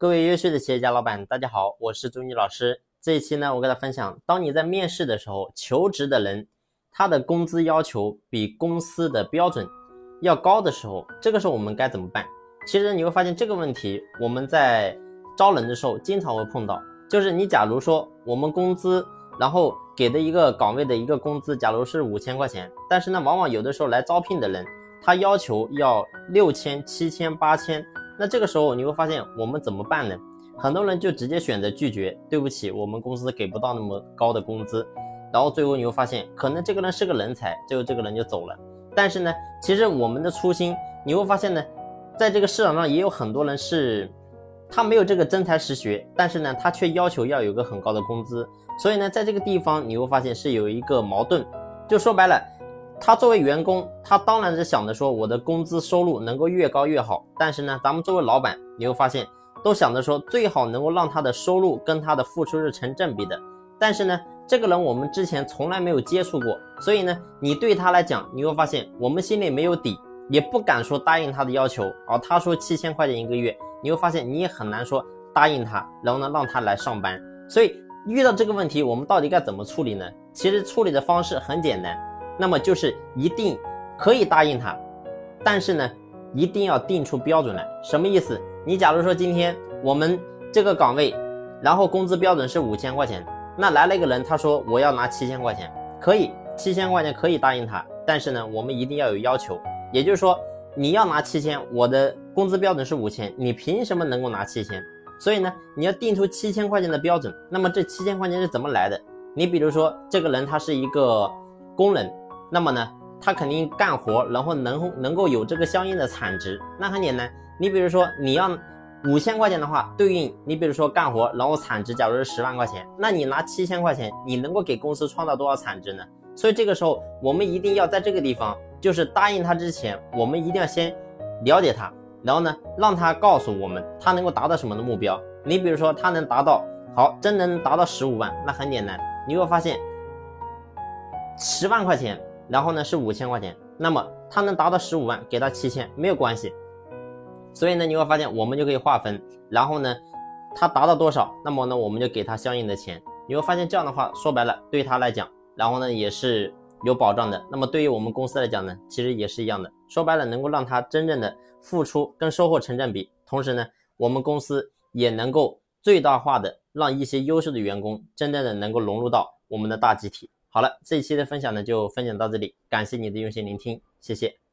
各位优秀的企业家老板，大家好，我是朱妮老师。这一期呢，我给大家分享，当你在面试的时候，求职的人他的工资要求比公司的标准要高的时候，这个时候我们该怎么办？其实你会发现这个问题，我们在招人的时候经常会碰到。就是你假如说我们工资，然后给的一个岗位的一个工资，假如是五千块钱，但是呢，往往有的时候来招聘的人，他要求要六千、七千、八千。那这个时候你会发现我们怎么办呢？很多人就直接选择拒绝，对不起，我们公司给不到那么高的工资。然后最后你会发现，可能这个人是个人才，最后这个人就走了。但是呢，其实我们的初心，你会发现呢，在这个市场上也有很多人是，他没有这个真才实学，但是呢，他却要求要有个很高的工资。所以呢，在这个地方你会发现是有一个矛盾，就说白了。他作为员工，他当然是想着说我的工资收入能够越高越好。但是呢，咱们作为老板，你会发现都想着说最好能够让他的收入跟他的付出是成正比的。但是呢，这个人我们之前从来没有接触过，所以呢，你对他来讲，你会发现我们心里没有底，也不敢说答应他的要求。而他说七千块钱一个月，你会发现你也很难说答应他，然后呢让他来上班。所以遇到这个问题，我们到底该怎么处理呢？其实处理的方式很简单。那么就是一定可以答应他，但是呢，一定要定出标准来。什么意思？你假如说今天我们这个岗位，然后工资标准是五千块钱，那来了一个人，他说我要拿七千块钱，可以，七千块钱可以答应他，但是呢，我们一定要有要求，也就是说你要拿七千，我的工资标准是五千，你凭什么能够拿七千？所以呢，你要定出七千块钱的标准。那么这七千块钱是怎么来的？你比如说这个人他是一个工人。那么呢，他肯定干活，然后能能够有这个相应的产值。那很简单，你比如说你要五千块钱的话，对应你比如说干活，然后产值假如是十万块钱，那你拿七千块钱，你能够给公司创造多少产值呢？所以这个时候，我们一定要在这个地方，就是答应他之前，我们一定要先了解他，然后呢，让他告诉我们他能够达到什么的目标。你比如说他能达到好，真能达到十五万，那很简单，你会发现十万块钱。然后呢是五千块钱，那么他能达到十五万，给他七千没有关系。所以呢你会发现我们就可以划分，然后呢他达到多少，那么呢我们就给他相应的钱。你会发现这样的话说白了对他来讲，然后呢也是有保障的。那么对于我们公司来讲呢，其实也是一样的。说白了能够让他真正的付出跟收获成正比，同时呢我们公司也能够最大化的让一些优秀的员工真正的能够融入到我们的大集体。好了，这一期的分享呢就分享到这里，感谢你的用心聆听，谢谢。